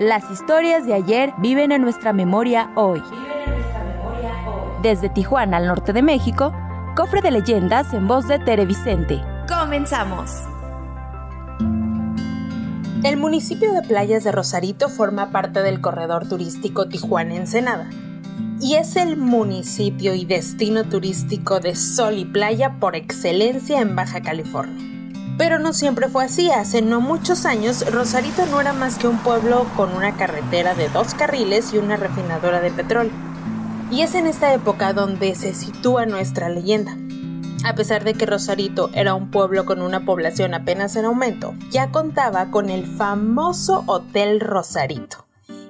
Las historias de ayer viven en nuestra memoria hoy. Desde Tijuana al norte de México, cofre de leyendas en voz de Tere Vicente. Comenzamos. El municipio de Playas de Rosarito forma parte del corredor turístico Tijuana-Ensenada y es el municipio y destino turístico de sol y playa por excelencia en Baja California. Pero no siempre fue así. Hace no muchos años, Rosarito no era más que un pueblo con una carretera de dos carriles y una refinadora de petróleo. Y es en esta época donde se sitúa nuestra leyenda. A pesar de que Rosarito era un pueblo con una población apenas en aumento, ya contaba con el famoso Hotel Rosarito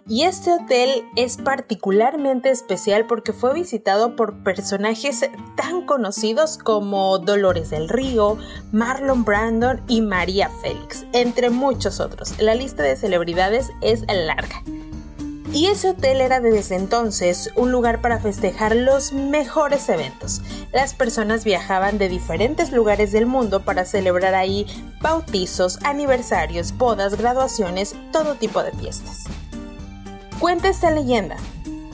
y este hotel es particularmente especial porque fue visitado por personajes tan conocidos como Dolores del Río, Marlon Brandon y María Félix, entre muchos otros. La lista de celebridades es larga. Y ese hotel era desde entonces un lugar para festejar los mejores eventos. Las personas viajaban de diferentes lugares del mundo para celebrar ahí bautizos, aniversarios, bodas, graduaciones, todo tipo de fiestas. Cuenta esta leyenda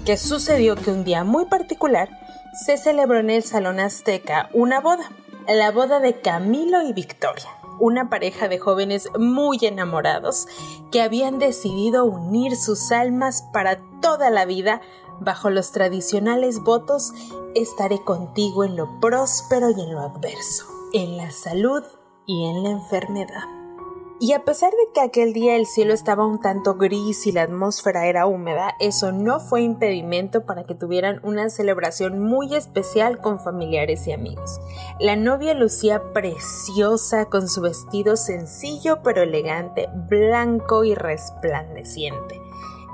que sucedió que un día muy particular se celebró en el Salón Azteca una boda, la boda de Camilo y Victoria, una pareja de jóvenes muy enamorados que habían decidido unir sus almas para toda la vida bajo los tradicionales votos estaré contigo en lo próspero y en lo adverso, en la salud y en la enfermedad. Y a pesar de que aquel día el cielo estaba un tanto gris y la atmósfera era húmeda, eso no fue impedimento para que tuvieran una celebración muy especial con familiares y amigos. La novia lucía preciosa con su vestido sencillo pero elegante, blanco y resplandeciente.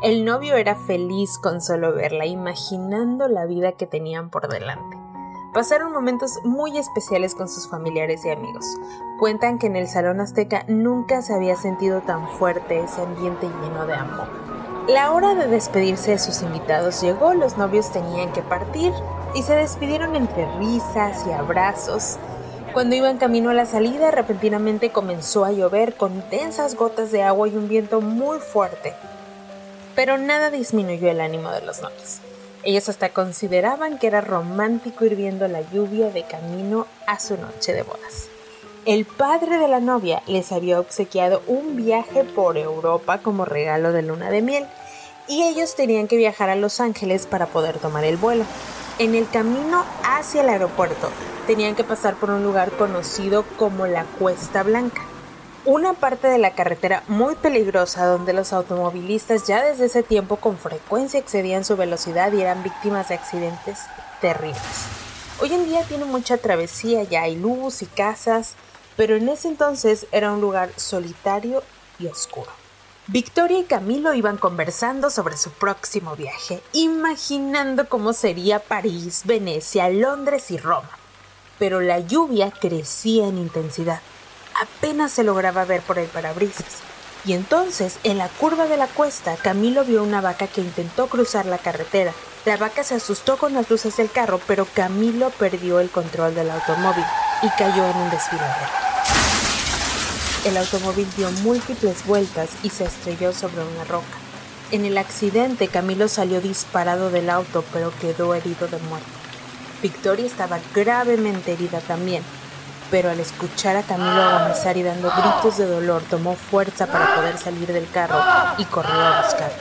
El novio era feliz con solo verla, imaginando la vida que tenían por delante. Pasaron momentos muy especiales con sus familiares y amigos. Cuentan que en el Salón Azteca nunca se había sentido tan fuerte ese ambiente lleno de amor. La hora de despedirse de sus invitados llegó, los novios tenían que partir y se despidieron entre risas y abrazos. Cuando iban camino a la salida, repentinamente comenzó a llover con densas gotas de agua y un viento muy fuerte. Pero nada disminuyó el ánimo de los novios. Ellos hasta consideraban que era romántico ir viendo la lluvia de camino a su noche de bodas. El padre de la novia les había obsequiado un viaje por Europa como regalo de luna de miel y ellos tenían que viajar a Los Ángeles para poder tomar el vuelo. En el camino hacia el aeropuerto tenían que pasar por un lugar conocido como la Cuesta Blanca una parte de la carretera muy peligrosa donde los automovilistas ya desde ese tiempo con frecuencia excedían su velocidad y eran víctimas de accidentes terribles. Hoy en día tiene mucha travesía, ya hay luz y casas, pero en ese entonces era un lugar solitario y oscuro. Victoria y Camilo iban conversando sobre su próximo viaje, imaginando cómo sería París, Venecia, Londres y Roma. Pero la lluvia crecía en intensidad apenas se lograba ver por el parabrisas. Y entonces, en la curva de la cuesta, Camilo vio una vaca que intentó cruzar la carretera. La vaca se asustó con las luces del carro, pero Camilo perdió el control del automóvil y cayó en un desfiladero. El automóvil dio múltiples vueltas y se estrelló sobre una roca. En el accidente, Camilo salió disparado del auto, pero quedó herido de muerte. Victoria estaba gravemente herida también, pero al escuchar a Camilo agonizar y dando gritos de dolor, tomó fuerza para poder salir del carro y corrió a buscarlo.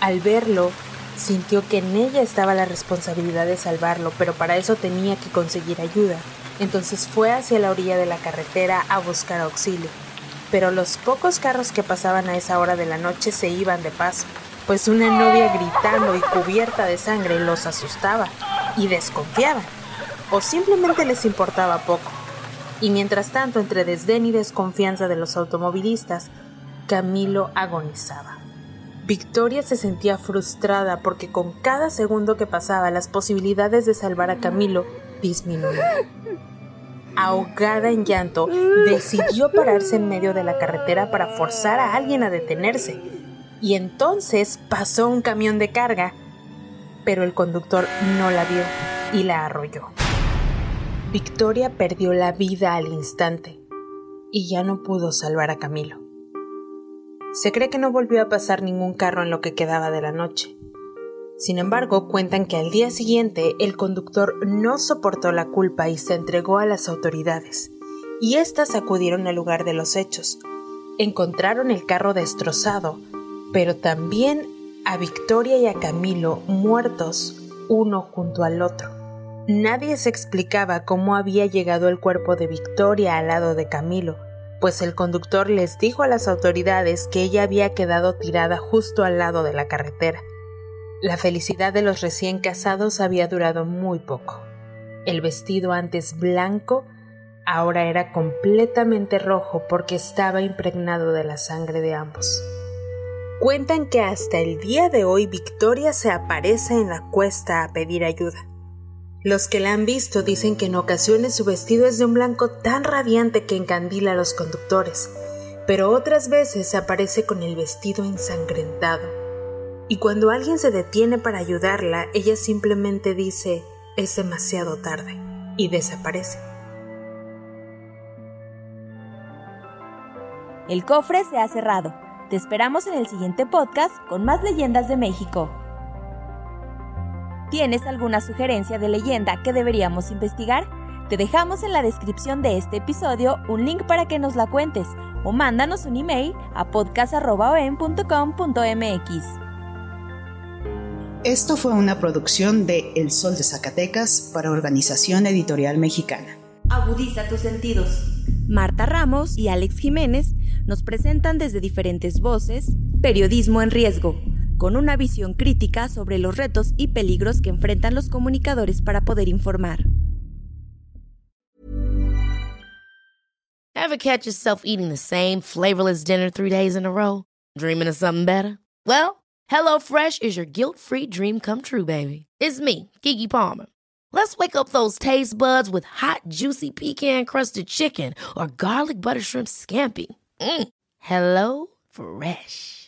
Al verlo, sintió que en ella estaba la responsabilidad de salvarlo, pero para eso tenía que conseguir ayuda. Entonces fue hacia la orilla de la carretera a buscar auxilio. Pero los pocos carros que pasaban a esa hora de la noche se iban de paso, pues una novia gritando y cubierta de sangre los asustaba y desconfiaban o simplemente les importaba poco. Y mientras tanto, entre desdén y desconfianza de los automovilistas, Camilo agonizaba. Victoria se sentía frustrada porque con cada segundo que pasaba las posibilidades de salvar a Camilo disminuían. Ahogada en llanto, decidió pararse en medio de la carretera para forzar a alguien a detenerse. Y entonces pasó un camión de carga, pero el conductor no la vio y la arrolló. Victoria perdió la vida al instante y ya no pudo salvar a Camilo. Se cree que no volvió a pasar ningún carro en lo que quedaba de la noche. Sin embargo, cuentan que al día siguiente el conductor no soportó la culpa y se entregó a las autoridades, y éstas acudieron al lugar de los hechos. Encontraron el carro destrozado, pero también a Victoria y a Camilo muertos uno junto al otro. Nadie se explicaba cómo había llegado el cuerpo de Victoria al lado de Camilo, pues el conductor les dijo a las autoridades que ella había quedado tirada justo al lado de la carretera. La felicidad de los recién casados había durado muy poco. El vestido antes blanco ahora era completamente rojo porque estaba impregnado de la sangre de ambos. Cuentan que hasta el día de hoy Victoria se aparece en la cuesta a pedir ayuda. Los que la han visto dicen que en ocasiones su vestido es de un blanco tan radiante que encandila a los conductores, pero otras veces aparece con el vestido ensangrentado. Y cuando alguien se detiene para ayudarla, ella simplemente dice, es demasiado tarde, y desaparece. El cofre se ha cerrado. Te esperamos en el siguiente podcast con más leyendas de México. ¿Tienes alguna sugerencia de leyenda que deberíamos investigar? Te dejamos en la descripción de este episodio un link para que nos la cuentes o mándanos un email a podcast.com.mx. Esto fue una producción de El Sol de Zacatecas para Organización Editorial Mexicana. Agudiza tus sentidos. Marta Ramos y Alex Jiménez nos presentan desde diferentes voces Periodismo en Riesgo, con una visión crítica sobre los retos y peligros que enfrentan los comunicadores para poder informar. Ever catch yourself eating the same flavorless dinner three days in a row? Dreaming of something better? Well, HelloFresh is your guilt-free dream come true, baby. It's me, Kiki Palmer. Let's wake up those taste buds with hot, juicy pecan-crusted chicken or garlic butter shrimp scampi. Mm. Hello Fresh.